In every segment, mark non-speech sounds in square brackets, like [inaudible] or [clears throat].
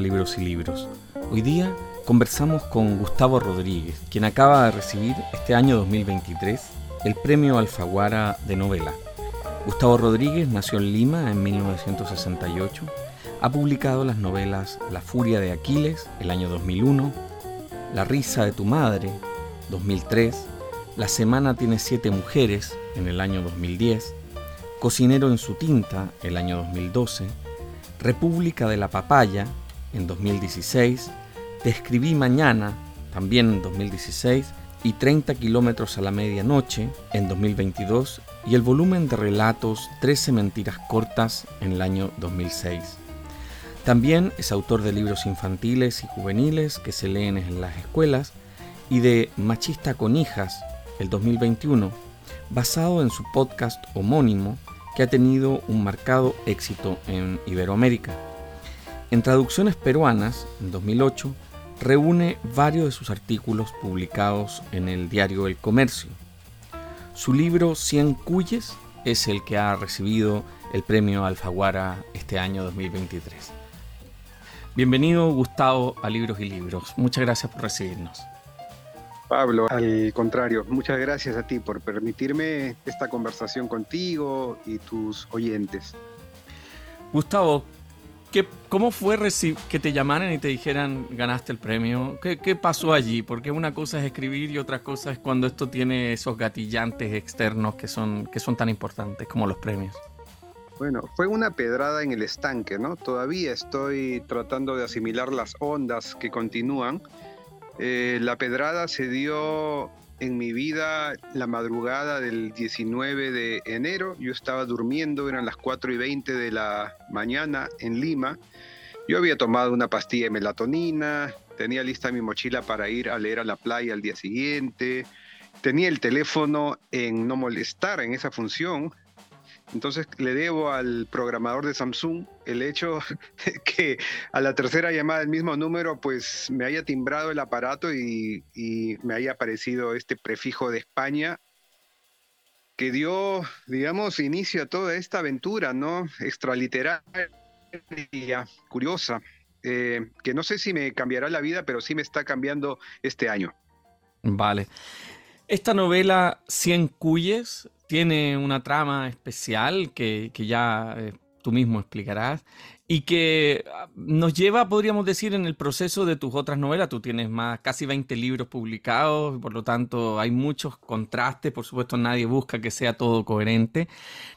Libros y Libros. Hoy día conversamos con Gustavo Rodríguez, quien acaba de recibir este año 2023 el premio Alfaguara de novela. Gustavo Rodríguez nació en Lima en 1968. Ha publicado las novelas La furia de Aquiles, el año 2001, La risa de tu madre, 2003, La semana tiene siete mujeres, en el año 2010, Cocinero en su tinta, el año 2012, República de la Papaya, en 2016, Te escribí mañana, también en 2016, y 30 kilómetros a la medianoche, en 2022, y el volumen de relatos 13 mentiras cortas, en el año 2006. También es autor de libros infantiles y juveniles que se leen en las escuelas y de Machista con hijas, el 2021, basado en su podcast homónimo que ha tenido un marcado éxito en Iberoamérica. En traducciones peruanas, en 2008, reúne varios de sus artículos publicados en el diario El Comercio. Su libro Cien Cuyes es el que ha recibido el premio Alfaguara este año 2023. Bienvenido Gustavo a Libros y Libros. Muchas gracias por recibirnos. Pablo, al contrario, muchas gracias a ti por permitirme esta conversación contigo y tus oyentes. Gustavo, ¿qué, ¿cómo fue que te llamaran y te dijeran ganaste el premio? ¿Qué, ¿Qué, pasó allí? Porque una cosa es escribir y otra cosa es cuando esto tiene esos gatillantes externos que son, que son tan importantes como los premios. Bueno, fue una pedrada en el estanque, ¿no? Todavía estoy tratando de asimilar las ondas que continúan eh, la pedrada se dio en mi vida la madrugada del 19 de enero. Yo estaba durmiendo, eran las 4 y 20 de la mañana en Lima. Yo había tomado una pastilla de melatonina, tenía lista mi mochila para ir a leer a la playa al día siguiente, tenía el teléfono en no molestar en esa función, entonces le debo al programador de Samsung el hecho [laughs] que a la tercera llamada del mismo número pues me haya timbrado el aparato y, me haya aparecido este prefijo de España que dio, digamos, inicio a toda esta aventura, ¿no? Extraliteraria, curiosa, eh, que no sé si me cambiará la vida, pero sí me está cambiando este año. Vale. Esta novela, Cien Cuyes, tiene una trama especial que, ya eh, tú mismo explicarás y que ah, nos lleva, podríamos decir, en el proceso de tus otras novelas. Tú tienes más, casi 20 libros publicados, por lo tanto hay muchos contrastes, por supuesto nadie busca que sea todo coherente.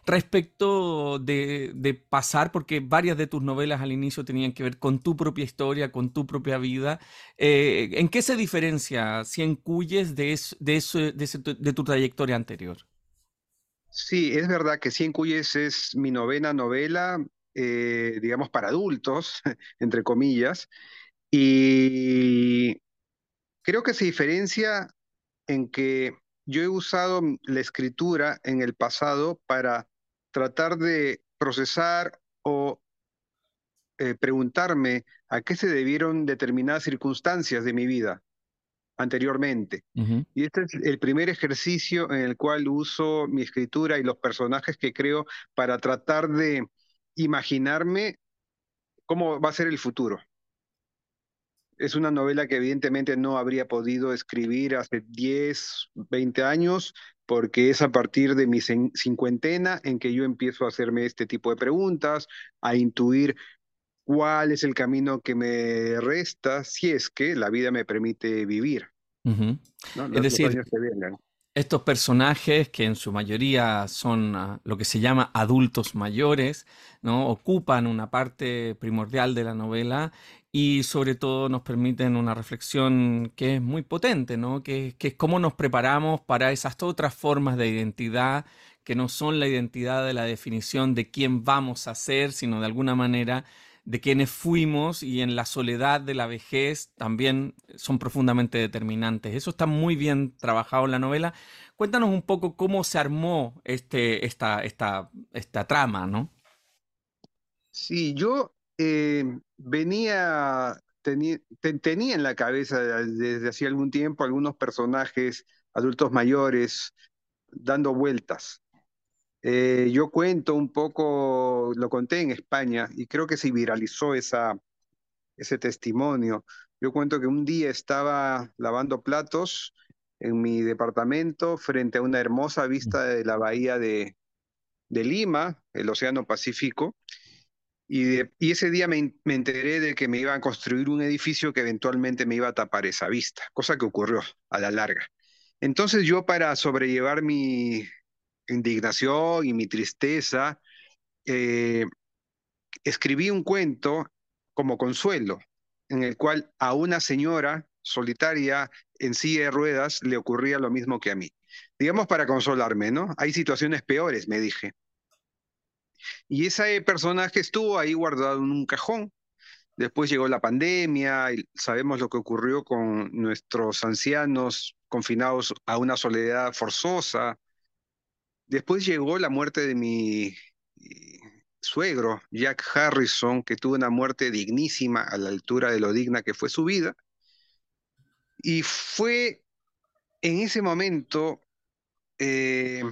Respecto de, pasar, porque varias de tus novelas al inicio tenían que ver con tu propia historia, con tu propia vida, eh, ¿en qué se diferencia Cien Cuyes de, de, de tu trayectoria anterior? Sí, es verdad que Cien Cuyes es mi novena novela, eh, digamos, para adultos, [laughs] entre comillas, y creo que se diferencia en que yo he usado la escritura en el pasado para tratar de procesar o eh, preguntarme a qué se debieron determinadas circunstancias de mi vida anteriormente. Y este es el primer ejercicio en el cual uso mi escritura y los personajes que creo para tratar de imaginarme cómo va a ser el futuro. Es una novela que evidentemente no habría podido escribir hace 10, 20 años, porque es a partir de mi cincuentena en que yo empiezo a hacerme este tipo de preguntas, a intuir cuál es el camino que me resta si es que la vida me permite vivir. es decir, estos personajes que en su mayoría son ah, lo que se llama adultos mayores, ¿no? ocupan una parte primordial de la novela y sobre todo nos permiten una reflexión que es muy potente, ¿no? que, que es cómo nos preparamos para esas otras formas de identidad que no son la identidad de la definición de quién vamos a ser, sino de alguna manera de quienes fuimos y en la soledad de la vejez también son profundamente determinantes. Eso está muy bien trabajado en la novela. Cuéntanos un poco cómo se armó este, esta, esta, esta trama, ¿no? Sí, yo eh, venía, tenía en la cabeza desde hacía algún tiempo algunos personajes adultos mayores dando vueltas. Eh, yo cuento un poco, lo conté en España y creo que se viralizó esa, ese testimonio. Yo cuento que un día estaba lavando platos en mi departamento frente a una hermosa vista de la bahía de, de Lima, el Océano Pacífico, y, y ese día me, me, enteré de que me iban a construir un edificio que eventualmente me iba a tapar esa vista, cosa que ocurrió a la larga. Entonces yo para sobrellevar mi indignación y mi tristeza, eh, escribí un cuento como consuelo, en el cual a una señora solitaria en silla de ruedas le ocurría lo mismo que a mí. Digamos para consolarme, ¿no? Hay situaciones peores, me dije. Y ese personaje estuvo ahí guardado en un cajón. Después llegó la pandemia, y sabemos lo que ocurrió con nuestros ancianos confinados a una soledad forzosa. Después llegó la muerte de mi suegro, Jack Harrison, que tuvo una muerte dignísima a la altura de lo digna que fue su vida. Y fue en ese momento, eh,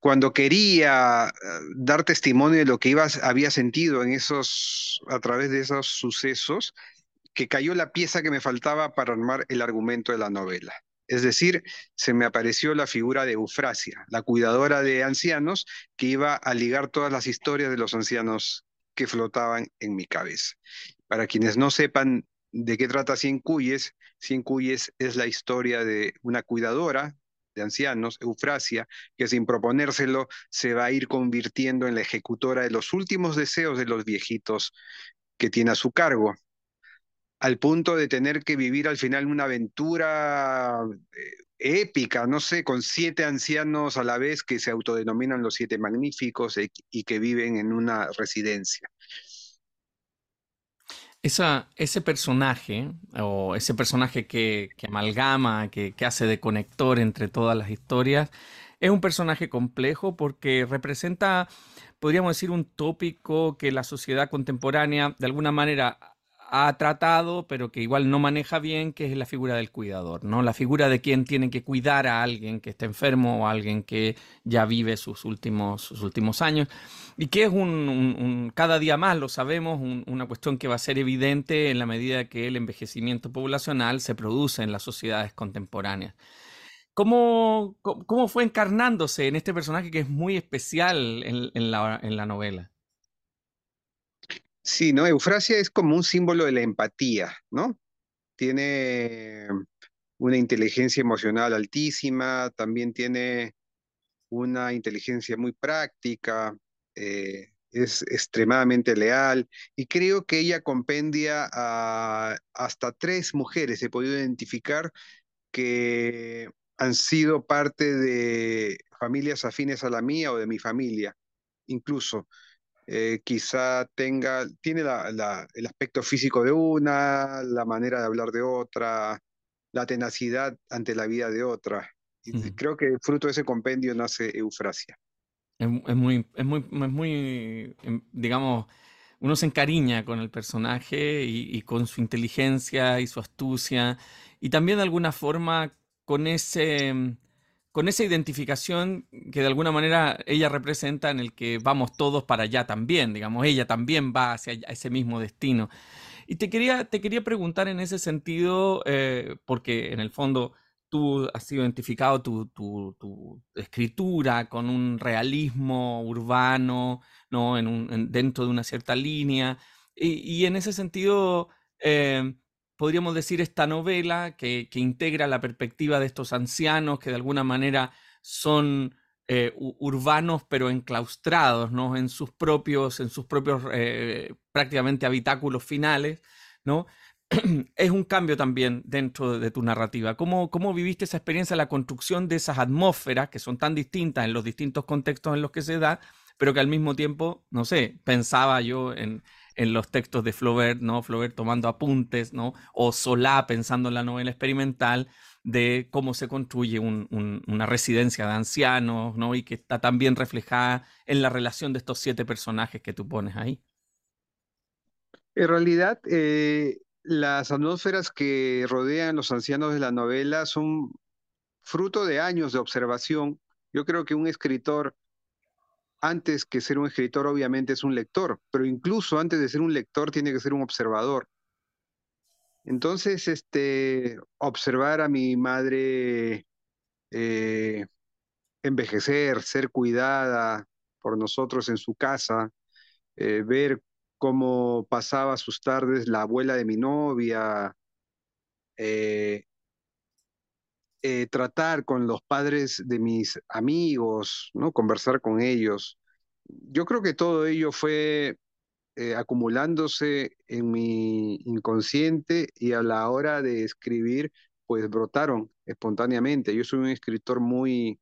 cuando quería eh, dar testimonio de lo que iba, había sentido en esos, a través de esos sucesos, que cayó la pieza que me faltaba para armar el argumento de la novela. Es decir, se me apareció la figura de Eufrasia, la cuidadora de ancianos, que iba a ligar todas las historias de los ancianos que flotaban en mi cabeza. Para quienes no sepan de qué trata Cien Cuyes, Cien Cuyes es la historia de una cuidadora de ancianos, Eufrasia, que sin proponérselo se va a ir convirtiendo en la ejecutora de los últimos deseos de los viejitos que tiene a su cargo al punto de tener que vivir al final una aventura eh, épica, no sé, con siete ancianos a la vez que se autodenominan los siete magníficos e, y que viven en una residencia. Esa, ese personaje, o ese personaje que, amalgama, que, que hace de conector entre todas las historias, es un personaje complejo porque representa, podríamos decir, un tópico que la sociedad contemporánea de alguna manera ha tratado, pero que igual no maneja bien, que es la figura del cuidador, ¿no? La figura de quien tiene que cuidar a alguien que está enfermo o a alguien que ya vive sus últimos, sus últimos años. Y que es un, cada día más, lo sabemos, una cuestión que va a ser evidente en la medida que el envejecimiento poblacional se produce en las sociedades contemporáneas. ¿Cómo, cómo fue encarnándose en este personaje que es muy especial en, la, en la novela? Sí, ¿no? Eufrasia es como un símbolo de la empatía, ¿no? Tiene una inteligencia emocional altísima, también tiene una inteligencia muy práctica, eh, es extremadamente leal y creo que ella compendia a hasta tres mujeres, he podido identificar que han sido parte de familias afines a la mía o de mi familia, incluso. Eh, quizá tenga, tiene el aspecto físico de una, la manera de hablar de otra, la tenacidad ante la vida de otra. Y creo que fruto de ese compendio nace Eufrasia. Es, muy, es muy, es muy, em, digamos, uno se encariña con el personaje y, y, con su inteligencia y su astucia y también de alguna forma con ese con esa identificación que de alguna manera ella representa en el que vamos todos para allá también, digamos, ella también va hacia ese mismo destino. Y te quería, te quería preguntar en ese sentido, eh, porque en el fondo tú has identificado tu, tu, escritura con un realismo urbano, ¿no? En un, dentro de una cierta línea, y, en ese sentido... Eh, podríamos decir, esta novela que, integra la perspectiva de estos ancianos que de alguna manera son eh, urbanos pero enclaustrados ¿no? en sus propios, en sus propios eh, prácticamente habitáculos finales, ¿no? [clears throat] es un cambio también dentro de tu narrativa. ¿Cómo, ¿Cómo viviste esa experiencia, la construcción de esas atmósferas que son tan distintas en los distintos contextos en los que se da, pero que al mismo tiempo, no sé, pensaba yo en, en los textos de Flaubert, ¿no? Flaubert tomando apuntes, ¿no? O Solá pensando en la novela experimental de cómo se construye una residencia de ancianos, ¿no? Y que está también reflejada en la relación de estos siete personajes que tú pones ahí. En realidad, eh, las atmósferas que rodean los ancianos de la novela son fruto de años de observación. Yo creo que un escritor antes que ser un escritor, obviamente es un lector, pero incluso antes de ser un lector tiene que ser un observador. Entonces, este, observar a mi madre eh, envejecer, ser cuidada por nosotros en su casa, eh, ver cómo pasaba sus tardes la abuela de mi novia, eh, tratar con los padres de mis amigos, ¿no? conversar con ellos. Yo creo que todo ello fue eh, acumulándose en mi inconsciente y a la hora de escribir, pues brotaron espontáneamente. Yo soy un escritor muy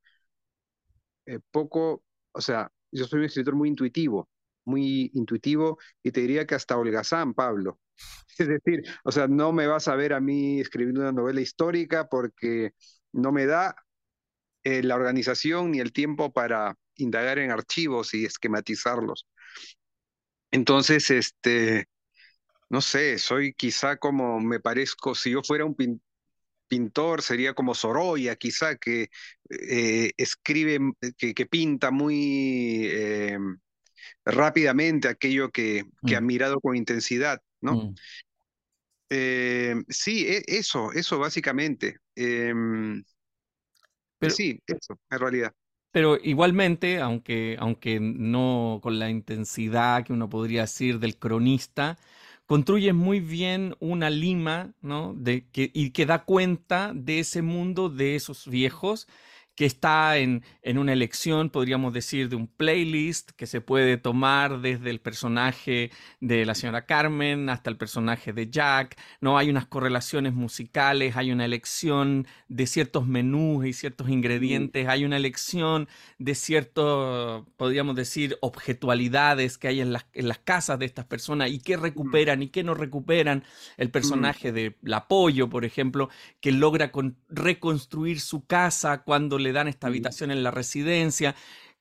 eh, poco, o sea, yo soy un escritor muy intuitivo, muy intuitivo y te diría que hasta holgazán, Pablo. [laughs] Es decir, o sea, no me vas a ver a mí escribiendo una novela histórica porque no me da eh, la organización ni el tiempo para indagar en archivos y esquematizarlos. Entonces, este, no sé, soy quizá como me parezco, si yo fuera un pintor, sería como Sorolla, quizá, que eh, escribe, que, pinta muy eh, rápidamente aquello que, que ha mm. mirado con intensidad, ¿no? Mm. Eh, sí, e, eso, eso básicamente. Em, sí, eso, en realidad. Pero igualmente, aunque, aunque no con la intensidad que uno podría decir del cronista, construye muy bien una lima, ¿no? De que, y que da cuenta de ese mundo de esos viejos que está en, una elección, podríamos decir, de un playlist que se puede tomar desde el personaje de la señora Carmen hasta el personaje de Jack. No hay unas correlaciones musicales, hay una elección de ciertos menús y ciertos ingredientes, hay una elección de ciertos, podríamos decir, objetualidades que hay en las, en las casas de estas personas y qué recuperan y qué no recuperan. El personaje de La Pollo, por ejemplo, que logra reconstruir su casa cuando le dan esta habitación en la residencia.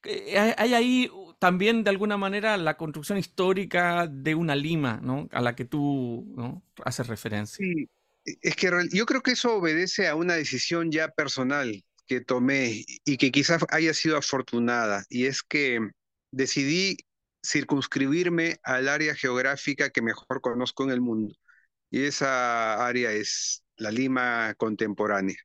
Eh, hay ahí también de alguna manera la construcción histórica de una Lima, ¿no? A la que tú ¿no? haces referencia. Sí, es que yo creo que eso obedece a una decisión ya personal que tomé y que quizás haya sido afortunada, y es que decidí circunscribirme al área geográfica que mejor conozco en el mundo, y esa área es la Lima contemporánea.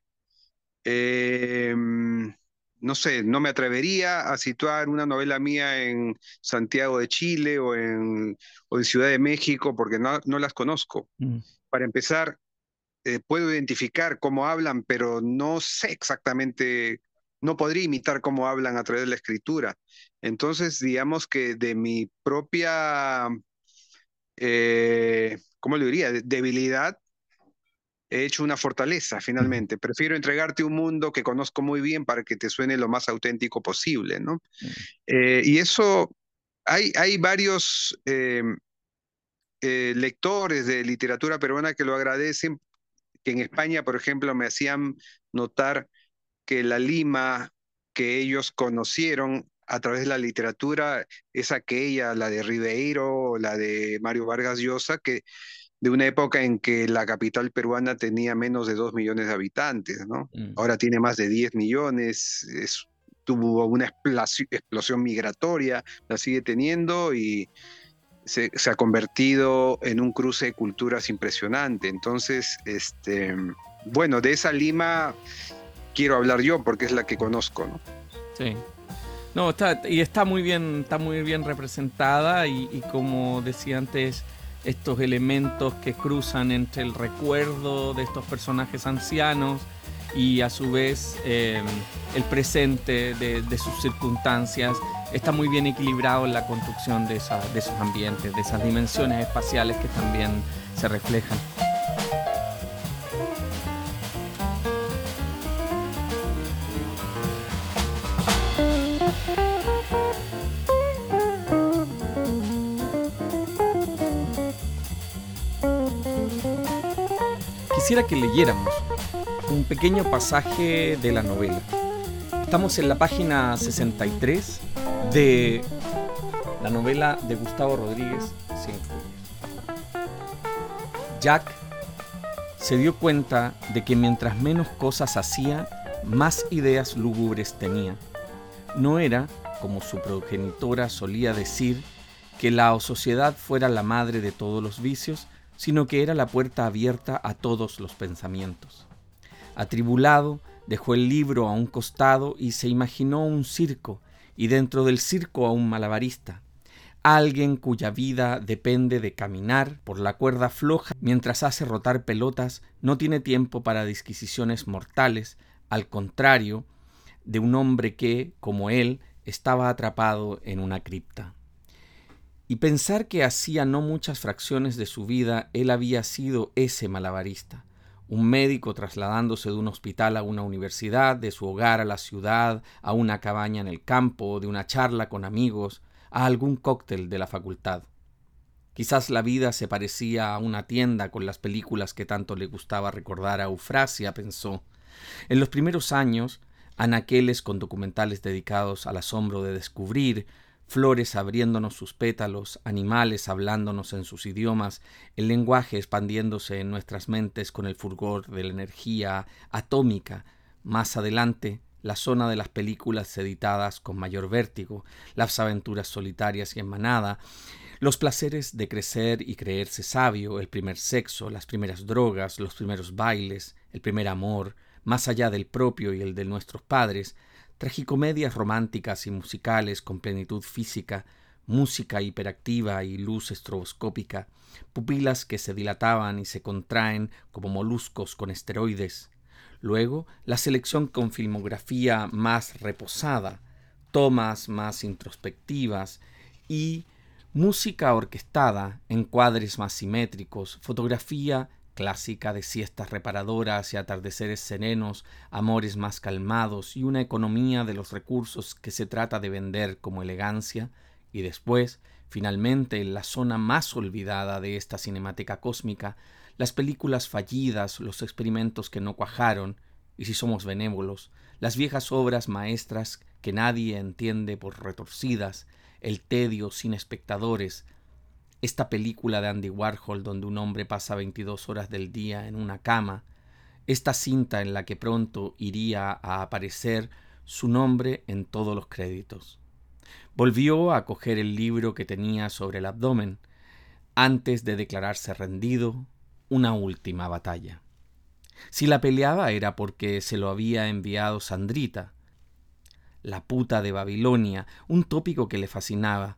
Em, no sé, no me atrevería a situar una novela mía en Santiago de Chile o en, Ciudad de México porque no, las conozco. Mm. Para empezar, eh, puedo identificar cómo hablan, pero no sé exactamente, no podría imitar cómo hablan a través de la escritura. Entonces, digamos que de mi propia, eh, ¿cómo le diría? debilidad, he hecho una fortaleza finalmente. Prefiero entregarte un mundo que conozco muy bien para que te suene lo más auténtico posible, ¿no? Eh, y eso, hay, hay varios em, eh, lectores de literatura peruana que lo agradecen, que en España, por ejemplo, me hacían notar que la Lima que ellos conocieron a través de la literatura es aquella, la de Ribeiro, la de Mario Vargas Llosa, que de una época en que la capital peruana tenía menos de 2 millones de habitantes, ¿no? Mm. Ahora tiene más de 10 millones, tuvo una explosión migratoria, la sigue teniendo y se, ha convertido en un cruce de culturas impresionante. Entonces, este, bueno, de esa Lima quiero hablar yo porque es la que conozco, ¿no? Sí. No, está, y está muy bien, está muy bien representada y, y como decía antes, estos elementos que cruzan entre el recuerdo de estos personajes ancianos y a su vez em, el presente de, sus circunstancias está muy bien equilibrado en la construcción de, de esos ambientes, de esas dimensiones espaciales que también se reflejan. Quisiera que leyéramos un pequeño pasaje de la novela. Estamos en la página 63 de la novela de Gustavo Rodríguez Jack se dio cuenta de que mientras menos cosas hacía, más ideas lúgubres tenía. No era como su progenitora solía decir, que la sociedad fuera la madre de todos los vicios, sino que era la puerta abierta a todos los pensamientos. Atribulado, dejó el libro a un costado y se imaginó un circo, y dentro del circo a un malabarista, alguien cuya vida depende de caminar por la cuerda floja mientras hace rotar pelotas, no tiene tiempo para disquisiciones mortales, al contrario de un hombre que, como él, estaba atrapado en una cripta. Y pensar que hacía no muchas fracciones de su vida él había sido ese malabarista, un médico trasladándose de un hospital a una universidad, de su hogar a la ciudad, a una cabaña en el campo, de una charla con amigos, a algún cóctel de la facultad. Quizás la vida se parecía a una tienda con las películas que tanto le gustaba recordar a Eufrasia, pensó. En los primeros años, anaqueles con documentales dedicados al asombro de descubrir, flores abriéndonos sus pétalos, animales hablándonos en sus idiomas, el lenguaje expandiéndose en nuestras mentes con el fulgor de la energía atómica. Más adelante, la zona de las películas editadas con mayor vértigo, las aventuras solitarias y en manada, los placeres de crecer y creerse sabio, el primer sexo, las primeras drogas, los primeros bailes, el primer amor, más allá del propio y el de nuestros padres, tragicomedias románticas y musicales con plenitud física, música hiperactiva y luz estroboscópica, pupilas que se dilataban y se contraen como moluscos con esteroides. Luego, la selección con filmografía más reposada, tomas más introspectivas y música orquestada, encuadres más simétricos, fotografía clásica de siestas reparadoras y atardeceres serenos, amores más calmados y una economía de los recursos que se trata de vender como elegancia, y después, finalmente, en la zona más olvidada de esta cinemática cósmica, las películas fallidas, los experimentos que no cuajaron, y si somos benévolos, las viejas obras maestras que nadie entiende por retorcidas, el tedio sin espectadores, esta película de Andy Warhol donde un hombre pasa 22 horas del día en una cama, esta cinta en la que pronto iría a aparecer su nombre en todos los créditos. Volvió a coger el libro que tenía sobre el abdomen, antes de declararse rendido, una última batalla. Si la peleaba era porque se lo había enviado Sandrita, la puta de Babilonia, un tópico que le fascinaba,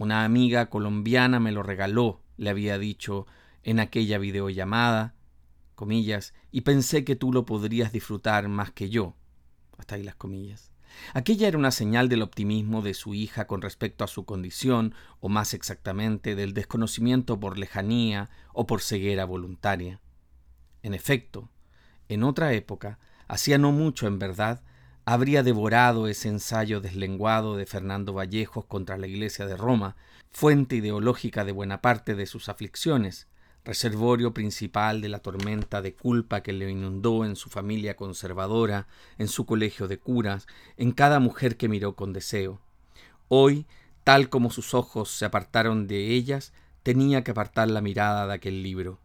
una amiga colombiana me lo regaló, le había dicho en aquella videollamada, comillas, y pensé que tú lo podrías disfrutar más que yo. Hasta ahí las comillas. Aquella era una señal del optimismo de su hija con respecto a su condición, o más exactamente del desconocimiento por lejanía o por ceguera voluntaria. En efecto, en otra época, hacía no mucho en verdad, habría devorado ese ensayo deslenguado de Fernando Vallejos contra la Iglesia de Roma, fuente ideológica de buena parte de sus aflicciones, reservorio principal de la tormenta de culpa que le inundó en su familia conservadora, en su colegio de curas, en cada mujer que miró con deseo. Hoy, tal como sus ojos se apartaron de ellas, tenía que apartar la mirada de aquel libro.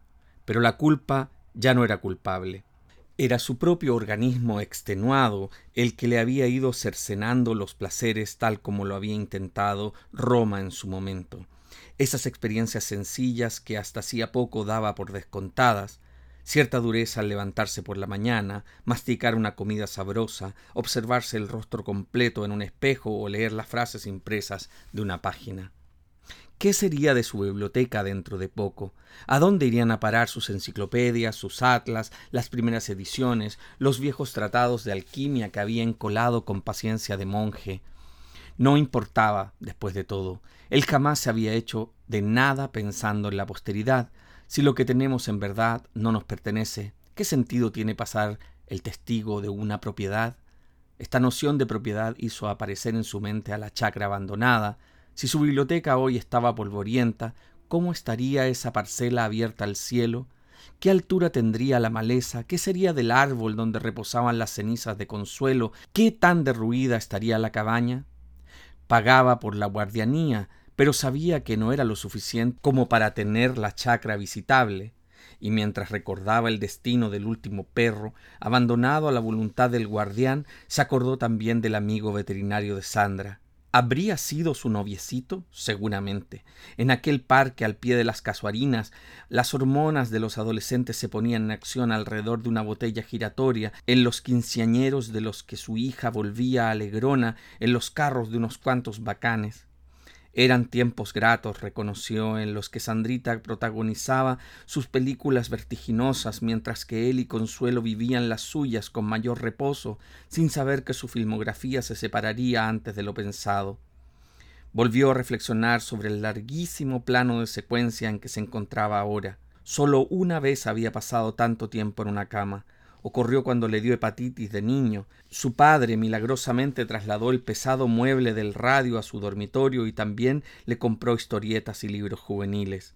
Pero la culpa ya no era culpable. Era su propio organismo extenuado el que le había ido cercenando los placeres tal como lo había intentado Roma en su momento. Esas experiencias sencillas que hasta hacía poco daba por descontadas, cierta dureza al levantarse por la mañana, masticar una comida sabrosa, observarse el rostro completo en un espejo o leer las frases impresas de una página. ¿Qué sería de su biblioteca dentro de poco? ¿A dónde irían a parar sus enciclopedias, sus atlas, las primeras ediciones, los viejos tratados de alquimia que había encolado con paciencia de monje? No importaba, después de todo. Él jamás se había hecho de nada pensando en la posteridad. Si lo que tenemos en verdad no nos pertenece, ¿qué sentido tiene pasar el testigo de una propiedad? Esta noción de propiedad hizo aparecer en su mente a la chacra abandonada, si su biblioteca hoy estaba polvorienta, ¿cómo estaría esa parcela abierta al cielo? ¿Qué altura tendría la maleza? ¿Qué sería del árbol donde reposaban las cenizas de consuelo? ¿Qué tan derruida estaría la cabaña? Pagaba por la guardianía, pero sabía que no era lo suficiente como para tener la chacra visitable, y mientras recordaba el destino del último perro, abandonado a la voluntad del guardián, se acordó también del amigo veterinario de Sandra, ¿Habría sido su noviecito? Seguramente. En aquel parque al pie de las casuarinas, las hormonas de los adolescentes se ponían en acción alrededor de una botella giratoria, en los quinceañeros de los que su hija volvía alegrona, en los carros de unos cuantos bacanes. Eran tiempos gratos, reconoció, en los que Sandrita protagonizaba sus películas vertiginosas, mientras que él y Consuelo vivían las suyas con mayor reposo, sin saber que su filmografía se separaría antes de lo pensado. Volvió a reflexionar sobre el larguísimo plano de secuencia en que se encontraba ahora. Solo una vez había pasado tanto tiempo en una cama, ocurrió cuando le dio hepatitis de niño. Su padre milagrosamente trasladó el pesado mueble del radio a su dormitorio y también le compró historietas y libros juveniles.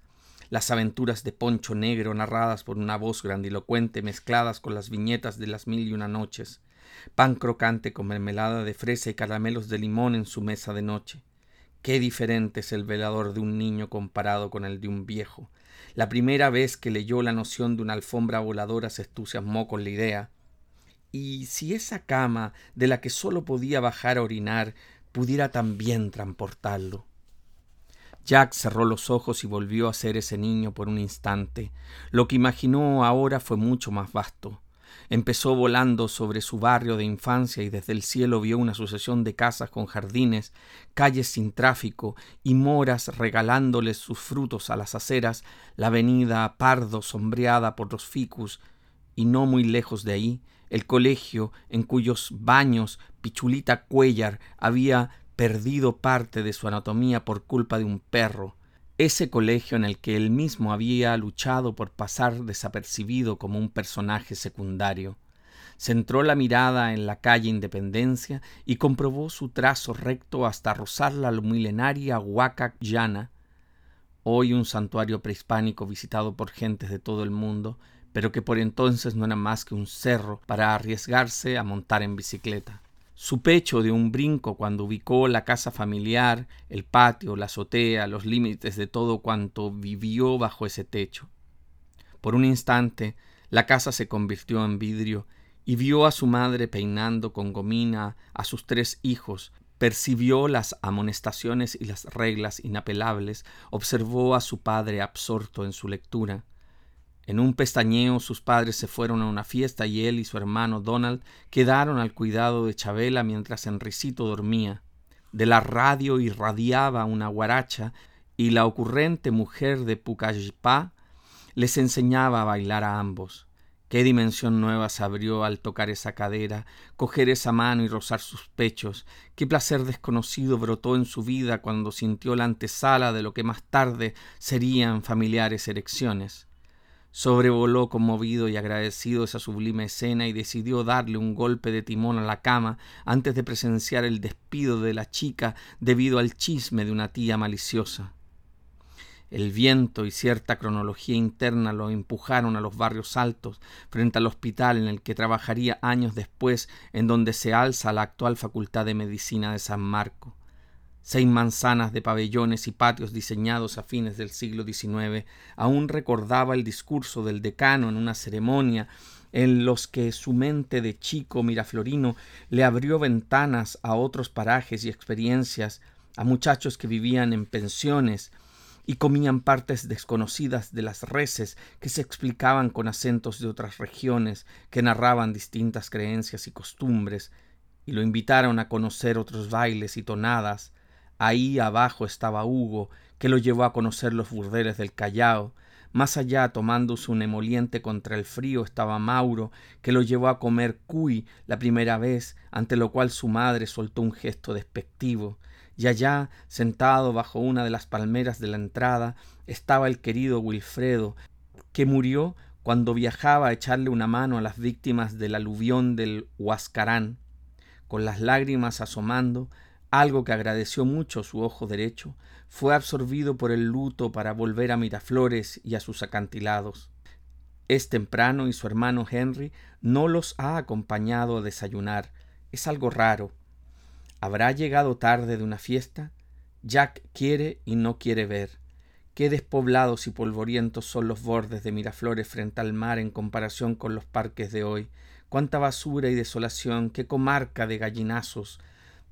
Las aventuras de Poncho Negro narradas por una voz grandilocuente mezcladas con las viñetas de las mil y una noches. Pan crocante con mermelada de fresa y caramelos de limón en su mesa de noche. Qué diferente es el velador de un niño comparado con el de un viejo. La primera vez que leyó la noción de una alfombra voladora se entusiasmó con la idea. ¿Y si esa cama, de la que sólo podía bajar a orinar, pudiera también transportarlo? Jack cerró los ojos y volvió a ser ese niño por un instante. Lo que imaginó ahora fue mucho más vasto. Empezó volando sobre su barrio de infancia y desde el cielo vio una sucesión de casas con jardines, calles sin tráfico y moras regalándoles sus frutos a las aceras, la avenida Pardo sombreada por los ficus, y no muy lejos de ahí, el colegio en cuyos baños Pichulita Cuellar había perdido parte de su anatomía por culpa de un perro, ese colegio en el que él mismo había luchado por pasar desapercibido como un personaje secundario. Centró la mirada en la calle Independencia y comprobó su trazo recto hasta rozar la milenaria Huaca Llana, hoy un santuario prehispánico visitado por gentes de todo el mundo, pero que por entonces no era más que un cerro para arriesgarse a montar en bicicleta. Su pecho de un brinco cuando ubicó la casa familiar, el patio, la azotea, los límites de todo cuanto vivió bajo ese techo. Por un instante la casa se convirtió en vidrio y vio a su madre peinando con gomina a sus tres hijos, percibió las amonestaciones y las reglas inapelables, observó a su padre absorto en su lectura, en un pestañeo sus padres se fueron a una fiesta y él y su hermano Donald quedaron al cuidado de Chabela mientras Enricito dormía. De la radio irradiaba una guaracha y la ocurrente mujer de Pucallpá les enseñaba a bailar a ambos. Qué dimensión nueva se abrió al tocar esa cadera, coger esa mano y rozar sus pechos. Qué placer desconocido brotó en su vida cuando sintió la antesala de lo que más tarde serían familiares erecciones. Sobrevoló conmovido y agradecido esa sublime escena y decidió darle un golpe de timón a la cama antes de presenciar el despido de la chica debido al chisme de una tía maliciosa. El viento y cierta cronología interna lo empujaron a los barrios altos, frente al hospital en el que trabajaría años después, en donde se alza la actual Facultad de Medicina de San Marco seis manzanas de pabellones y patios diseñados a fines del siglo XIX, aún recordaba el discurso del decano en una ceremonia en los que su mente de chico miraflorino le abrió ventanas a otros parajes y experiencias, a muchachos que vivían en pensiones y comían partes desconocidas de las reses que se explicaban con acentos de otras regiones, que narraban distintas creencias y costumbres, y lo invitaron a conocer otros bailes y tonadas, Ahí abajo estaba Hugo, que lo llevó a conocer los burdeles del Callao. Más allá, tomándose un emoliente contra el frío, estaba Mauro, que lo llevó a comer cuy la primera vez, ante lo cual su madre soltó un gesto despectivo. Y allá, sentado bajo una de las palmeras de la entrada, estaba el querido Wilfredo, que murió cuando viajaba a echarle una mano a las víctimas del aluvión del Huascarán. Con las lágrimas asomando, algo que agradeció mucho su ojo derecho, fue absorbido por el luto para volver a Miraflores y a sus acantilados. Es temprano y su hermano Henry no los ha acompañado a desayunar. Es algo raro. ¿Habrá llegado tarde de una fiesta? Jack quiere y no quiere ver. Qué despoblados y polvorientos son los bordes de Miraflores frente al mar en comparación con los parques de hoy. Cuánta basura y desolación, qué comarca de gallinazos,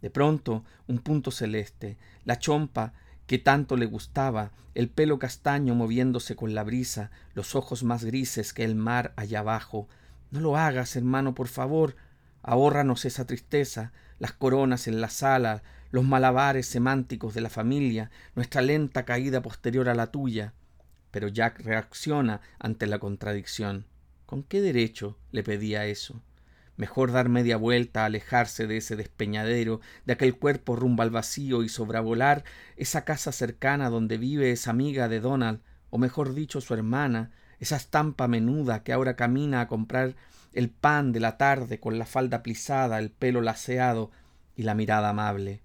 De pronto, un punto celeste, la chompa que tanto le gustaba, el pelo castaño moviéndose con la brisa, los ojos más grises que el mar allá abajo. No lo hagas, hermano, por favor. Ahórranos esa tristeza, las coronas en la sala, los malabares semánticos de la familia, nuestra lenta caída posterior a la tuya. Pero Jack reacciona ante la contradicción. ¿Con qué derecho le pedía eso? Mejor dar media vuelta, alejarse de ese despeñadero, de aquel cuerpo rumbo al vacío y sobravolar esa casa cercana donde vive esa amiga de Donald, o mejor dicho su hermana, esa estampa menuda que ahora camina a comprar el pan de la tarde con la falda plisada, el pelo laceado y la mirada amable.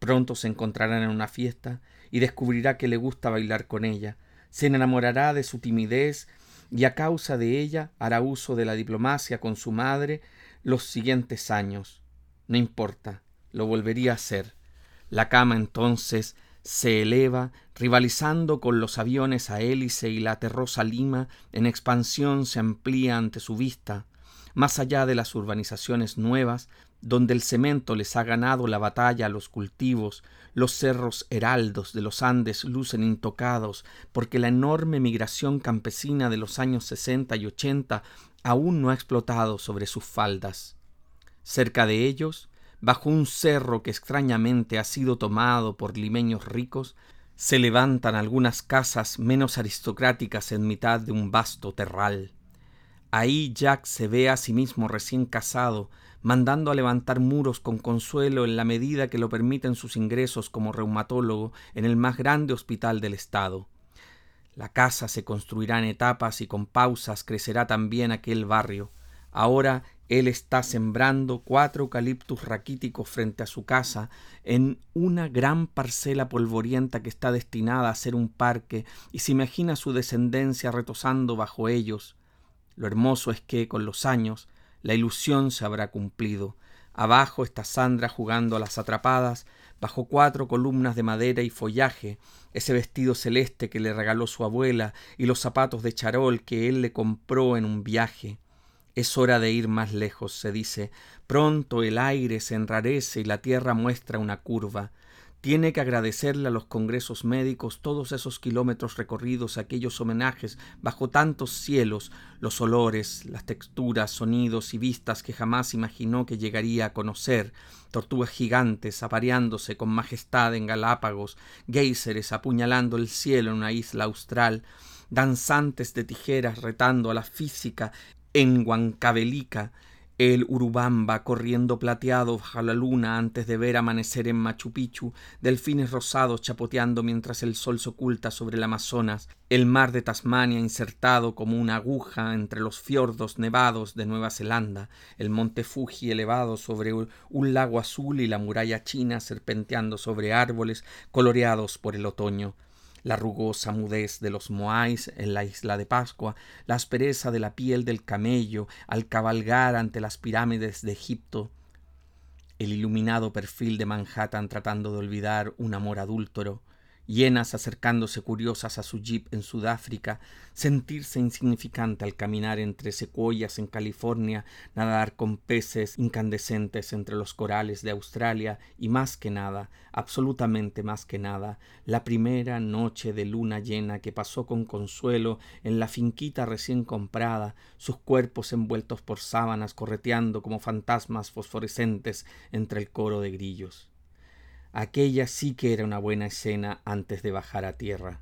Pronto se encontrarán en una fiesta y descubrirá que le gusta bailar con ella, se enamorará de su timidez y a causa de ella hará uso de la diplomacia con su madre los siguientes años. No importa, lo volvería a hacer. La cama entonces se eleva, rivalizando con los aviones a hélice y la terrosa Lima en expansión se amplía ante su vista, más allá de las urbanizaciones nuevas, donde el cemento les ha ganado la batalla a los cultivos, los cerros heraldos de los Andes lucen intocados, porque la enorme migración campesina de los años sesenta y ochenta aún no ha explotado sobre sus faldas. Cerca de ellos, bajo un cerro que extrañamente ha sido tomado por limeños ricos, se levantan algunas casas menos aristocráticas en mitad de un vasto terral. Ahí Jack se ve a sí mismo recién casado, mandando a levantar muros con consuelo en la medida que lo permiten sus ingresos como reumatólogo en el más grande hospital del estado. La casa se construirá en etapas y con pausas crecerá también aquel barrio. Ahora él está sembrando cuatro eucaliptus raquíticos frente a su casa en una gran parcela polvorienta que está destinada a ser un parque y se imagina su descendencia retosando bajo ellos. Lo hermoso es que, con los años, la ilusión se habrá cumplido. Abajo está Sandra jugando a las atrapadas, bajo cuatro columnas de madera y follaje, ese vestido celeste que le regaló su abuela y los zapatos de charol que él le compró en un viaje. Es hora de ir más lejos, se dice. Pronto el aire se enrarece y la tierra muestra una curva. Tiene que agradecerle a los congresos médicos todos esos kilómetros recorridos, aquellos homenajes bajo tantos cielos, los olores, las texturas, sonidos y vistas que jamás imaginó que llegaría a conocer, tortugas gigantes apareándose con majestad en Galápagos, géiseres apuñalando el cielo en una isla austral, danzantes de tijeras retando a la física en Huancavelica, el Urubamba corriendo plateado bajo la luna antes de ver amanecer en Machu Picchu, delfines rosados chapoteando mientras el sol se oculta sobre el Amazonas, el mar de Tasmania insertado como una aguja entre los fiordos nevados de Nueva Zelanda, el monte Fuji elevado sobre un lago azul y la muralla china serpenteando sobre árboles coloreados por el otoño la rugosa mudez de los moáis en la isla de Pascua, la aspereza de la piel del camello al cabalgar ante las pirámides de Egipto, el iluminado perfil de Manhattan tratando de olvidar un amor adúltero, llenas acercándose curiosas a su jeep en Sudáfrica, sentirse insignificante al caminar entre secuoyas en California, nadar con peces incandescentes entre los corales de Australia y más que nada, absolutamente más que nada, la primera noche de luna llena que pasó con consuelo en la finquita recién comprada, sus cuerpos envueltos por sábanas correteando como fantasmas fosforescentes entre el coro de grillos. Aquella sí que era una buena escena antes de bajar a tierra.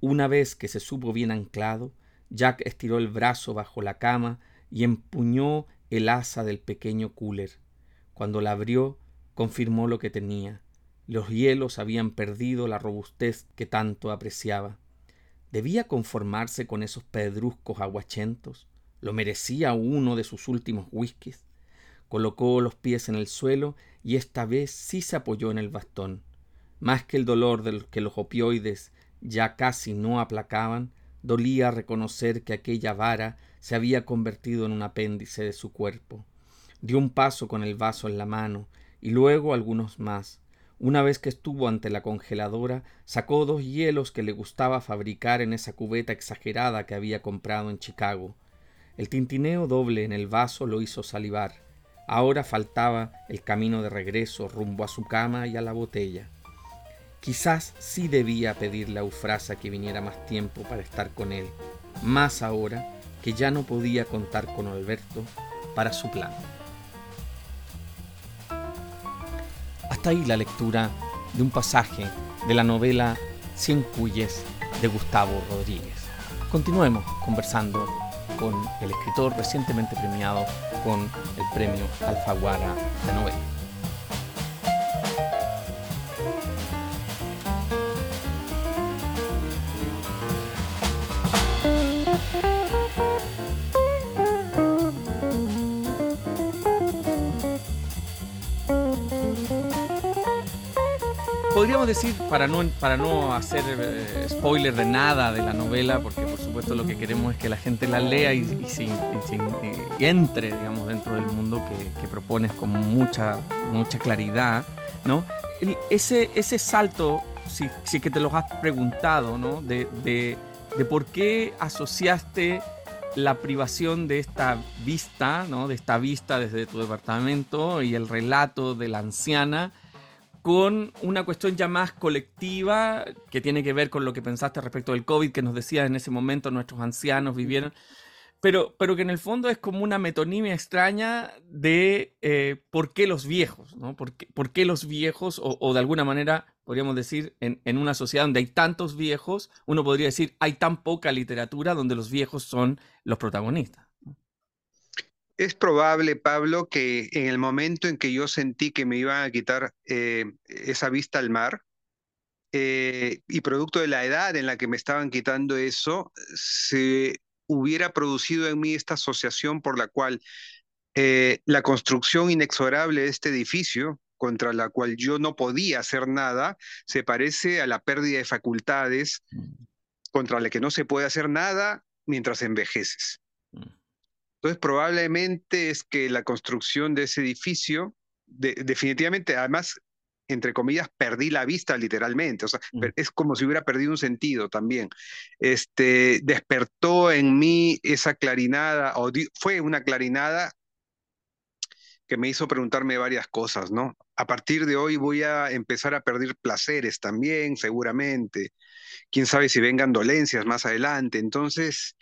Una vez que se supo bien anclado, Jack estiró el brazo bajo la cama y empuñó el asa del pequeño cooler. Cuando la abrió, confirmó lo que tenía. Los hielos habían perdido la robustez que tanto apreciaba. ¿Debía conformarse con esos pedruscos aguachentos? ¿Lo merecía uno de sus últimos whiskies? Colocó los pies en el suelo y esta vez sí se apoyó en el bastón. Más que el dolor de que los opioides ya casi no aplacaban, dolía reconocer que aquella vara se había convertido en un apéndice de su cuerpo. Dio un paso con el vaso en la mano y luego algunos más. Una vez que estuvo ante la congeladora, sacó dos hielos que le gustaba fabricar en esa cubeta exagerada que había comprado en Chicago. El tintineo doble en el vaso lo hizo salivar. Ahora faltaba el camino de regreso rumbo a su cama y a la botella. Quizás sí debía pedirle a Eufrasa que viniera más tiempo para estar con él, más ahora que ya no podía contar con Alberto para su plan. Hasta ahí la lectura de un pasaje de la novela Cien Cuyes de Gustavo Rodríguez. Continuemos conversando con el escritor recientemente premiado con el premio Alfaguara de novela. Podríamos decir, para no, para no hacer eh, spoiler de nada de la novela, porque por supuesto lo que queremos es que la gente la lea y, y, entre, digamos, dentro del mundo que, propones con mucha, mucha claridad, ¿no? ese, ese salto, si, si que te lo has preguntado, ¿no? De, de, de por qué asociaste la privación de esta vista, ¿no? de esta vista desde tu departamento y el relato de la anciana con una cuestión ya más colectiva que tiene que ver con lo que pensaste respecto del COVID, que nos decías en ese momento nuestros ancianos vivieron, pero, pero que en el fondo es como una metonimia extraña de eh, por qué los viejos, ¿no? ¿Por qué, los viejos, o, de alguna manera, podríamos decir, en, una sociedad donde hay tantos viejos, uno podría decir, hay tan poca literatura donde los viejos son los protagonistas. Es probable, Pablo, que en el momento en que yo sentí que me iban a quitar eh, esa vista al mar, eh, y producto de la edad en la que me estaban quitando eso, se hubiera producido en mí esta asociación por la cual eh, la construcción inexorable de este edificio, contra la cual yo no podía hacer nada, se parece a la pérdida de facultades mm. contra la que no se puede hacer nada mientras envejeces. Entonces, probablemente es que la construcción de ese edificio, definitivamente, además, entre comillas, perdí la vista literalmente, o sea, mm. es como si hubiera perdido un sentido también. Este, despertó en mí esa clarinada, o fue una clarinada que me hizo preguntarme varias cosas, ¿no? A partir de hoy voy a empezar a perder placeres también, seguramente. Quién sabe si vengan dolencias más adelante. Entonces,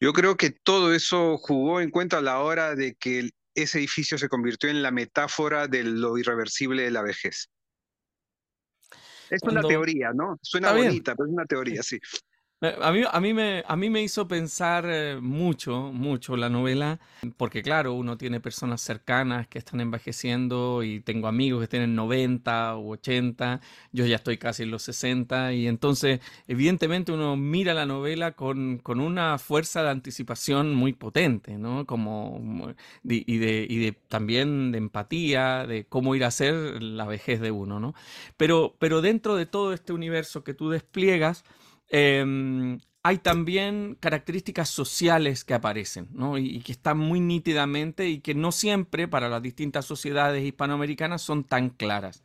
yo creo que todo eso jugó en cuenta a la hora de que ese edificio se convirtió en la metáfora de lo irreversible de la vejez. Es una teoría, ¿no? Suena bonita, pero es una teoría, sí. A mí, a, mí me, hizo pensar eh, mucho, mucho la novela, porque claro, uno tiene personas cercanas que están envejeciendo y tengo amigos que tienen 90 o 80, yo ya estoy casi en los 60 y entonces evidentemente uno mira la novela con, una fuerza de anticipación muy potente, ¿no? Como, y de también de empatía, de cómo ir a ser la vejez de uno, ¿no? Pero, pero dentro de todo este universo que tú despliegas, Em, hay también características sociales que aparecen y, que están muy nítidamente y que no siempre para las distintas sociedades hispanoamericanas son tan claras.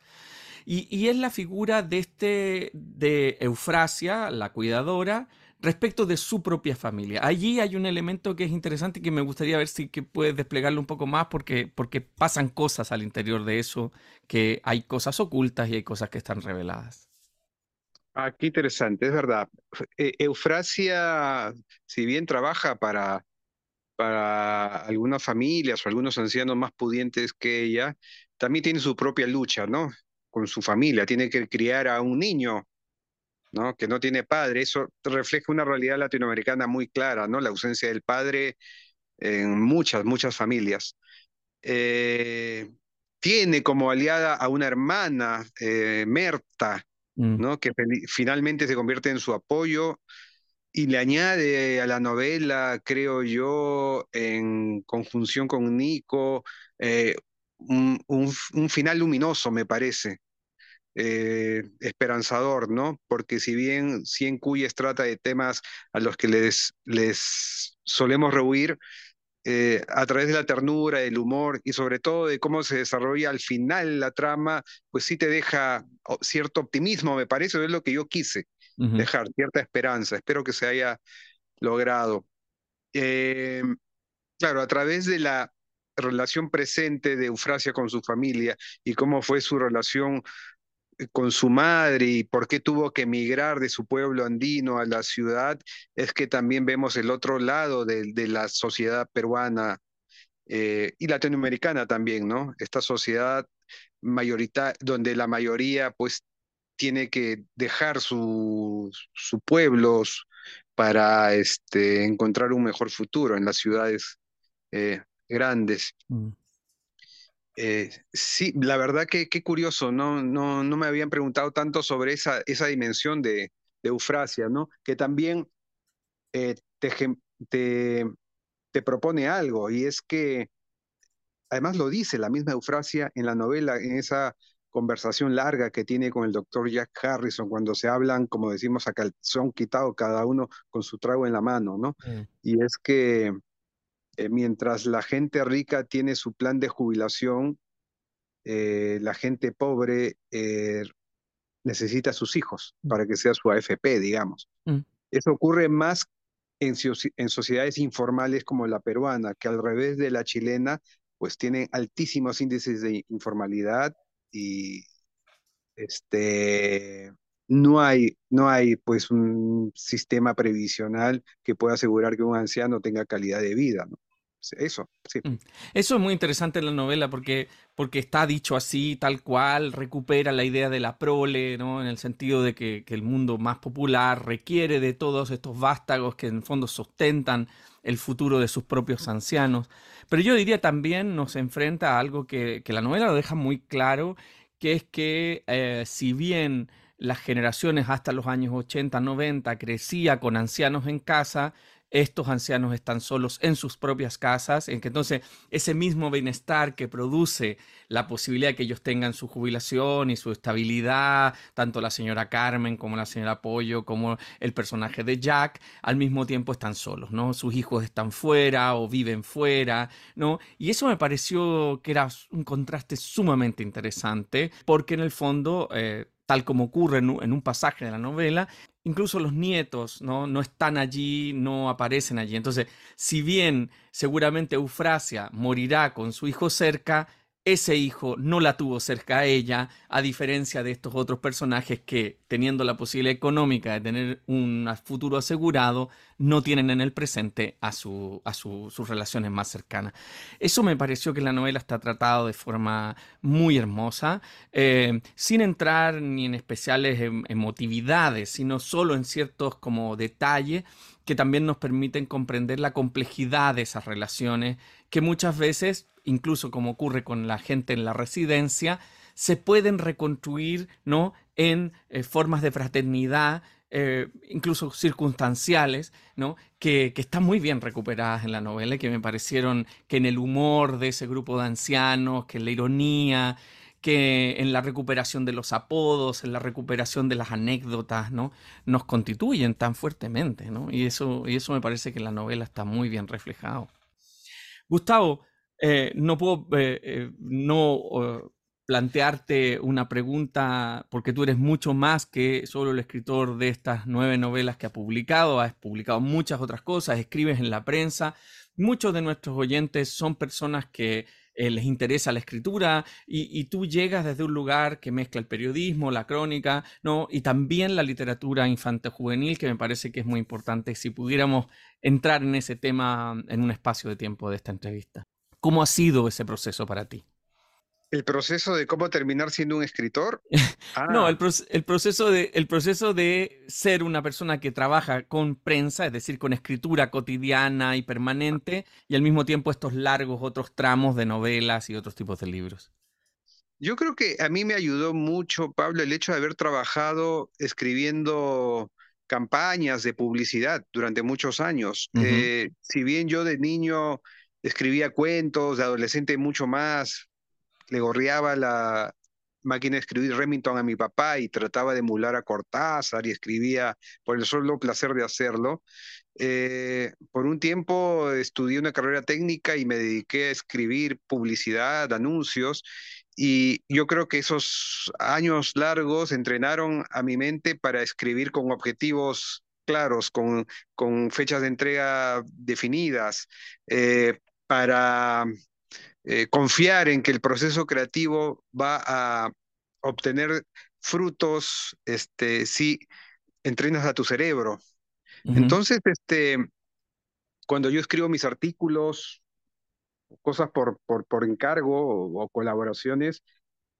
Y, es la figura de, este, de Eufrasia, la cuidadora, respecto de su propia familia. Allí hay un elemento que es interesante y que me gustaría ver si que puedes desplegarlo un poco más porque, porque pasan cosas al interior de eso, que hay cosas ocultas y hay cosas que están reveladas. Ah, qué interesante, es verdad. E, Eufrasia, si bien trabaja para, para algunas familias o algunos ancianos más pudientes que ella, también tiene su propia lucha, ¿no? Con su familia, tiene que criar a un niño, ¿no? Que no tiene padre. Eso refleja una realidad latinoamericana muy clara, ¿no? La ausencia del padre en muchas, muchas familias. Eh, tiene como aliada a una hermana, eh, Merta, Mm. ¿no? que finalmente se convierte en su apoyo y le añade a la novela, creo yo, en conjunción con Nico, eh, un, final luminoso, me parece, eh, esperanzador, ¿no? Porque si bien Cien Cuyes trata de temas a los que les, les solemos rehuir, eh, a través de la ternura, del humor y sobre todo de cómo se desarrolla al final la trama, pues sí te deja cierto optimismo, me parece, es lo que yo quise, dejar cierta esperanza. Espero que se haya logrado. Eh, claro, a través de la relación presente de Eufrasia con su familia y cómo fue su relación con su madre y por qué tuvo que emigrar de su pueblo andino a la ciudad, es que también vemos el otro lado de, la sociedad peruana eh, y latinoamericana también, ¿no? Esta sociedad donde la mayoría pues tiene que dejar sus su pueblos para este, encontrar un mejor futuro en las ciudades eh, grandes. Mm. Eh, sí, la verdad que qué curioso, ¿no? No, no me habían preguntado tanto sobre esa, esa dimensión de, Eufrasia, ¿no? Que también eh, te, te, te, propone algo, y es que, además lo dice la misma Eufrasia en la novela, en esa conversación larga que tiene con el doctor Jack Harrison, cuando se hablan, como decimos, a calzón quitado, cada uno con su trago en la mano, ¿no? Mm. Y es que eh, mientras la gente rica tiene su plan de jubilación, eh, la gente pobre eh, necesita a sus hijos mm. para que sea su AFP, digamos. Mm. Eso ocurre más en, en, sociedades informales como la peruana, que al revés de la chilena, pues tienen altísimos índices de informalidad y este, no hay, no hay pues un sistema previsional que pueda asegurar que un anciano tenga calidad de vida. Eso. Mm. Eso es muy interesante en la novela porque, porque está dicho así, tal cual, recupera la idea de la prole, ¿no? En el sentido de que, que el mundo más popular requiere de todos estos vástagos que en fondo sustentan el futuro de sus propios ancianos. Pero yo diría también nos enfrenta a algo que, la novela lo deja muy claro, que es que eh, si bien las generaciones hasta los años 80, 90 crecía con ancianos en casa, estos ancianos están solos en sus propias casas, en que entonces ese mismo bienestar que produce la posibilidad de que ellos tengan su jubilación y su estabilidad, tanto la señora Carmen como la señora Pollo, como el personaje de Jack, al mismo tiempo están solos, ¿no? Sus hijos están fuera o viven fuera, ¿no? Y eso me pareció que era un contraste sumamente interesante, porque en el fondo... Eh, tal como ocurre en un, pasaje de la novela, incluso los nietos ¿no? no están allí, no aparecen allí. Entonces, si bien seguramente Eufrasia morirá con su hijo cerca, ese hijo no la tuvo cerca a ella, a diferencia de estos otros personajes que, teniendo la posibilidad económica de tener un futuro asegurado, no tienen en el presente a, su, a sus relaciones más cercanas. Eso me pareció que la novela está tratada de forma muy hermosa, eh, sin entrar ni en especiales em, emotividades, sino solo en ciertos como detalles que también nos permiten comprender la complejidad de esas relaciones que muchas veces incluso como ocurre con la gente en la residencia, se pueden reconstruir ¿no? en eh, formas de fraternidad, eh, incluso circunstanciales, ¿no? Que, que, están muy bien recuperadas en la novela y que me parecieron que en el humor de ese grupo de ancianos, que en la ironía, que en la recuperación de los apodos, en la recuperación de las anécdotas, ¿no? Nos constituyen tan fuertemente, ¿no? Y eso, y eso me parece que en la novela está muy bien reflejado. Gustavo, eh, no puedo eh, eh, no plantearte una pregunta, porque tú eres mucho más que solo el escritor de estas nueve novelas que ha publicado, has publicado muchas otras cosas, escribes en la prensa. Muchos de nuestros oyentes son personas que les interesa la escritura y, tú llegas desde un lugar que mezcla el periodismo, la crónica, ¿no? Y también la literatura infantil-juvenil, que me parece que es muy importante si pudiéramos entrar en ese tema en un espacio de tiempo de esta entrevista. ¿Cómo ha sido ese proceso para ti? ¿El proceso de cómo terminar siendo un escritor? [laughs] no, ah. el, proceso de, el proceso de ser una persona que trabaja con prensa, es decir, con escritura cotidiana y permanente, y al mismo tiempo estos largos otros tramos de novelas y otros tipos de libros. Yo creo que a mí me ayudó mucho, Pablo, el hecho de haber trabajado escribiendo campañas de publicidad durante muchos años. Eh, si bien yo de niño escribía cuentos, de adolescente mucho más, le gorreaba la máquina de escribir Remington a mi papá y trataba de emular a Cortázar y escribía por el solo placer de hacerlo. Eh, por un tiempo estudié una carrera técnica y me dediqué a escribir publicidad, anuncios, y yo creo que esos años largos entrenaron a mi mente para escribir con objetivos claros, con, con fechas de entrega definidas, eh, para eh, confiar en que el proceso creativo va a obtener frutos este, si entrenas a tu cerebro. Entonces, este, cuando yo escribo mis artículos, cosas por, por, por encargo o, colaboraciones,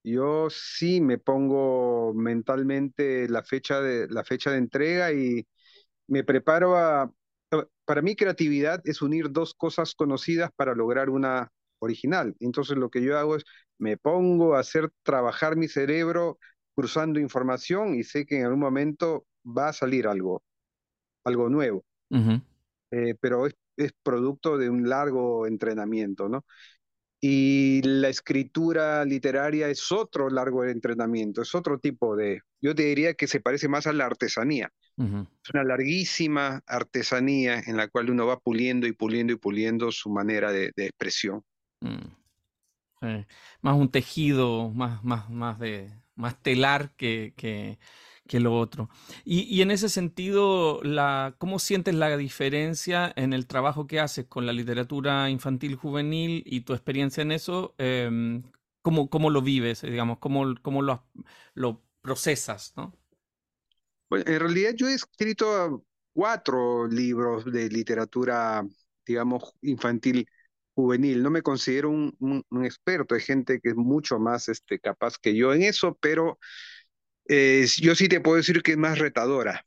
yo sí me pongo mentalmente la fecha de, la fecha de entrega y me preparo a... Para mí creatividad es unir dos cosas conocidas para lograr una original. Entonces lo que yo hago es me pongo a hacer trabajar mi cerebro cruzando información y sé que en algún momento va a salir algo, algo nuevo. Eh, pero es, es, producto de un largo entrenamiento, ¿no? Y la escritura literaria es otro largo entrenamiento, es otro tipo de, yo te diría que se parece más a la artesanía. Es una larguísima artesanía en la cual uno va puliendo y puliendo y puliendo su manera de, expresión. Mm. Más un tejido, más, más, más, de, más telar que, que, que lo otro. Y, y, en ese sentido, la, ¿cómo sientes la diferencia en el trabajo que haces con la literatura infantil juvenil y tu experiencia en eso? Eh, ¿cómo, ¿cómo, lo vives, digamos? ¿Cómo, cómo lo, lo procesas? ¿no? Bueno, en realidad yo he escrito cuatro libros de literatura, digamos, infantil juvenil. No me considero un, experto, hay gente que es mucho más este, capaz que yo en eso, pero yo sí te puedo decir que es más retadora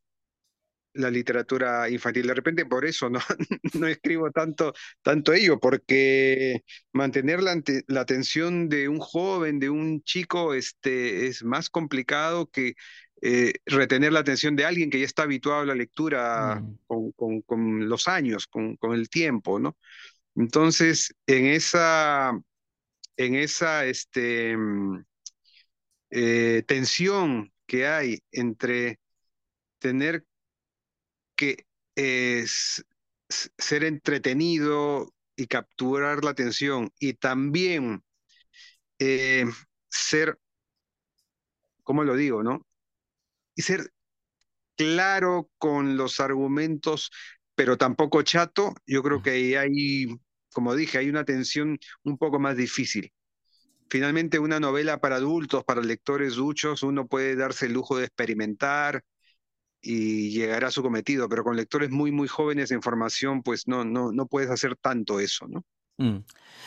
la literatura infantil. De repente por eso no, [laughs] no escribo tanto, tanto ello, porque mantener la, la, atención de un joven, de un chico, este, es más complicado que eh, retener la atención de alguien que ya está habituado a la lectura mm. con, con, con, los años, con, con el tiempo, ¿no? Entonces, en esa, en esa, este, mm, eh, tensión que hay entre tener que eh, ser entretenido y capturar la atención y también ser, ¿cómo lo digo, no? Y ser claro con los argumentos, pero tampoco chato, yo creo que hay, como dije, hay una tensión un poco más difícil finalmente una novela para adultos, para lectores duchos, uno puede darse el lujo de experimentar y llegar a su cometido, pero con lectores muy, muy jóvenes en formación, pues no, no, no puedes hacer tanto eso, ¿no? Mm.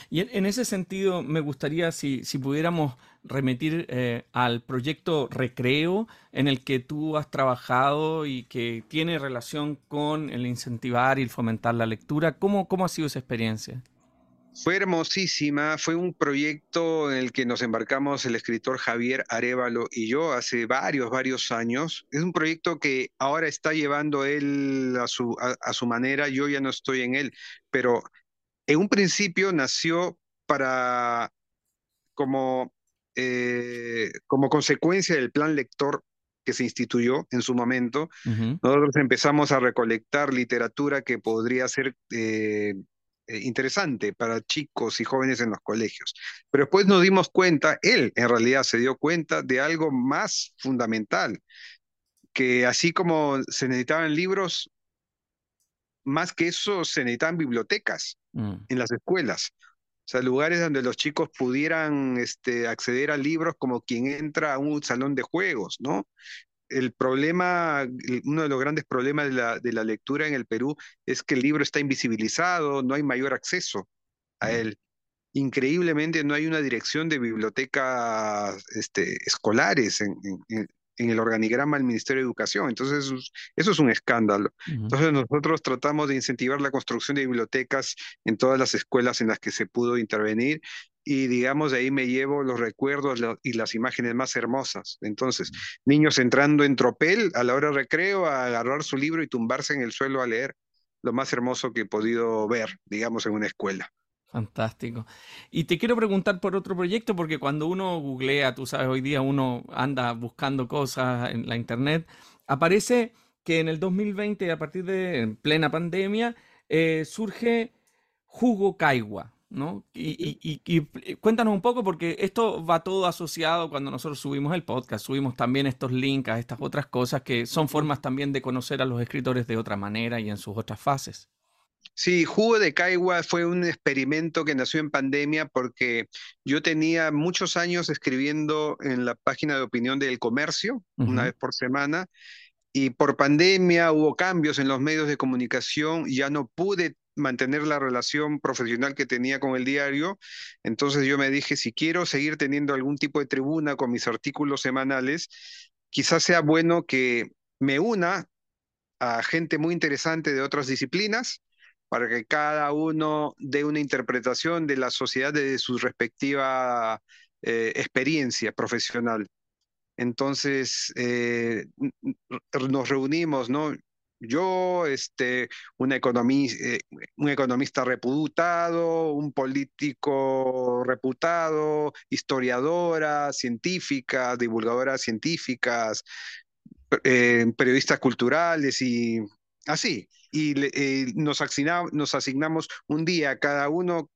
Y en, ese sentido, me gustaría si, si pudiéramos remitir eh, al proyecto Recreo en el que tú has trabajado y que tiene relación con el incentivar y el fomentar la lectura. ¿Cómo, cómo ha sido esa experiencia? Fue hermosísima, fue un proyecto en el que nos embarcamos el escritor Javier Arevalo y yo hace varios, varios años. Es un proyecto que ahora está llevando él a su, a, su manera, yo ya no estoy en él, pero en un principio nació para, como, eh, como consecuencia del plan lector que se instituyó en su momento, nosotros empezamos a recolectar literatura que podría ser eh, eh, interesante para chicos y jóvenes en los colegios. Pero después nos dimos cuenta, él en realidad se dio cuenta de algo más fundamental, que así como se necesitaban libros, más que eso se necesitaban bibliotecas mm. en las escuelas. O sea, lugares donde los chicos pudieran este, acceder a libros como quien entra a un salón de juegos, ¿no? el problema, uno de los grandes problemas de la, de la, lectura en el Perú es que el libro está invisibilizado, no hay mayor acceso a él. Increíblemente no hay una dirección de bibliotecas este, escolares en, en el organigrama del Ministerio de Educación. Entonces, eso es, un escándalo. Entonces, nosotros tratamos de incentivar la construcción de bibliotecas en todas las escuelas en las que se pudo intervenir y digamos de ahí me llevo los recuerdos y las imágenes más hermosas. Entonces, niños entrando en tropel a la hora de recreo a agarrar su libro y tumbarse en el suelo a leer, lo más hermoso que he podido ver, digamos, en una escuela. Fantástico. Y te quiero preguntar por otro proyecto, porque cuando uno googlea, tú sabes, hoy día uno anda buscando cosas en la internet, aparece que en el 2020, a partir de plena pandemia, eh, surge Jugo Caigua, ¿no? Y, y, cuéntanos un poco, porque esto va todo asociado cuando nosotros subimos el podcast, subimos también estos links a estas otras cosas que son formas también de conocer a los escritores de otra manera y en sus otras fases. Sí, Jugo de Caigua fue un experimento que nació en pandemia porque yo tenía muchos años escribiendo en la página de opinión del comercio, una vez por semana, y por pandemia hubo cambios en los medios de comunicación, ya no pude mantener la relación profesional que tenía con el diario, entonces yo me dije, si quiero seguir teniendo algún tipo de tribuna con mis artículos semanales, quizás sea bueno que me una a gente muy interesante de otras disciplinas para que cada uno dé una interpretación de la sociedad desde su respectiva eh, experiencia profesional. Entonces, eh, nos reunimos, ¿no? Yo, este, un, economista, eh, un economista reputado, un político reputado, historiadora, científica, divulgadoras científicas, periodistas culturales y así y eh, nos, asignamos, nos asignamos un día cada uno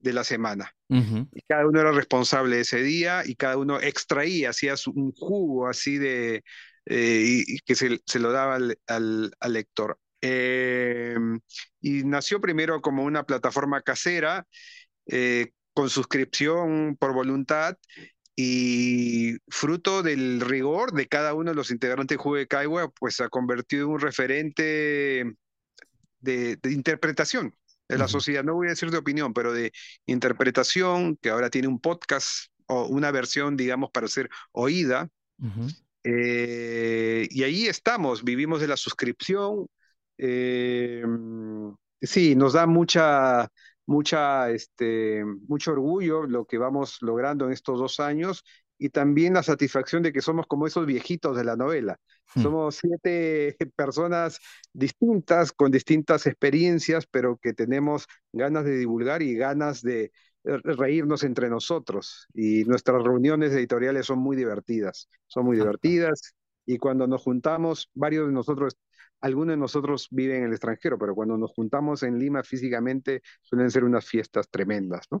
de la semana. Y cada uno era responsable de ese día y cada uno extraía, hacía un jugo así de, eh, y, que se, se, lo daba al, al, lector. Em, y nació primero como una plataforma casera eh, con suscripción por voluntad y fruto del rigor de cada uno de los integrantes de Jugo de Caigua, pues se ha convertido en un referente de, interpretación de la sociedad, no voy a decir de opinión, pero de interpretación, que ahora tiene un podcast o una versión, digamos, para ser oída. Eh, y ahí estamos, vivimos de la suscripción. Eh, sí, nos da mucha, mucha, este, mucho orgullo lo que vamos logrando en estos dos años y también la satisfacción de que somos como esos viejitos de la novela. Hmm. Somos siete [laughs] personas distintas, con distintas experiencias, pero que tenemos ganas de divulgar y ganas de eh, reírnos entre nosotros. Y nuestras reuniones editoriales son muy divertidas, son muy divertidas. Y cuando nos juntamos, varios de nosotros, algunos de nosotros viven en el extranjero, pero cuando nos juntamos en Lima físicamente, suelen ser unas fiestas tremendas, ¿no?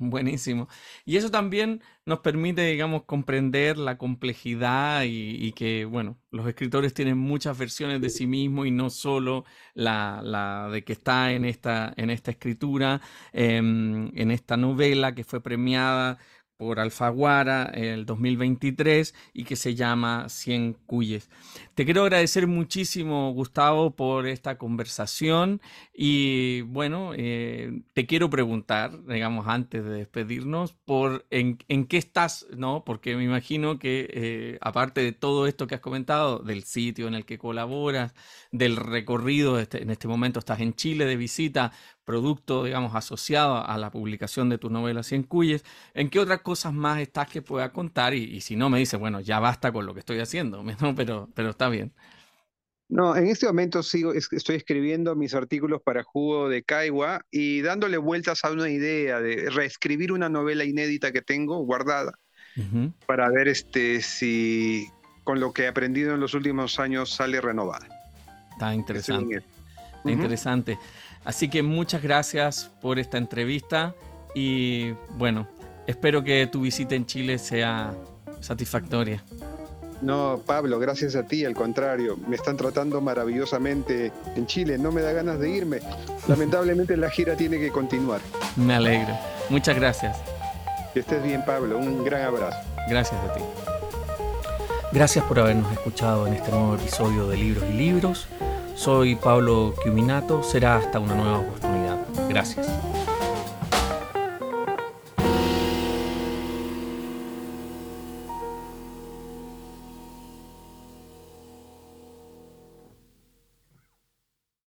Buenísimo. Y eso también nos permite, digamos, comprender la complejidad y, que, bueno, los escritores tienen muchas versiones de sí mismos y no solo la, la de que está en esta, en esta escritura, em, en esta novela que fue premiada por Alfaguara en el 2023 y que se llama Cien Cuyes. Te quiero agradecer muchísimo, Gustavo, por esta conversación y bueno, eh, te quiero preguntar, digamos, antes de despedirnos, por en, qué estás, ¿no? Porque me imagino que eh, aparte de todo esto que has comentado, del sitio en el que colaboras, del recorrido, este, en este momento estás en Chile de visita, producto, digamos, asociado a la publicación de tu novela Cien Cuyes, ¿en qué otras cosas más estás que pueda contar? Y, si no, me dice, bueno, ya basta con lo que estoy haciendo, [laughs] pero, pero está bien. No, en este momento sigo, estoy escribiendo mis artículos para Jugo de Caigua y dándole vueltas a una idea de reescribir una novela inédita que tengo guardada para ver este, si con lo que he aprendido en los últimos años sale renovada. Está interesante. Está interesante. Así que muchas gracias por esta entrevista y bueno, espero que tu visita en Chile sea satisfactoria. No, Pablo, gracias a ti, al contrario, me están tratando maravillosamente en Chile, no me da ganas de irme. Lamentablemente la gira tiene que continuar. Me alegro. Muchas gracias. Que estés bien, Pablo. Un gran abrazo. Gracias a ti. Gracias por habernos escuchado en este nuevo episodio de Libros y Libros. Soy Pablo Quiminato, será hasta una nueva oportunidad. Gracias.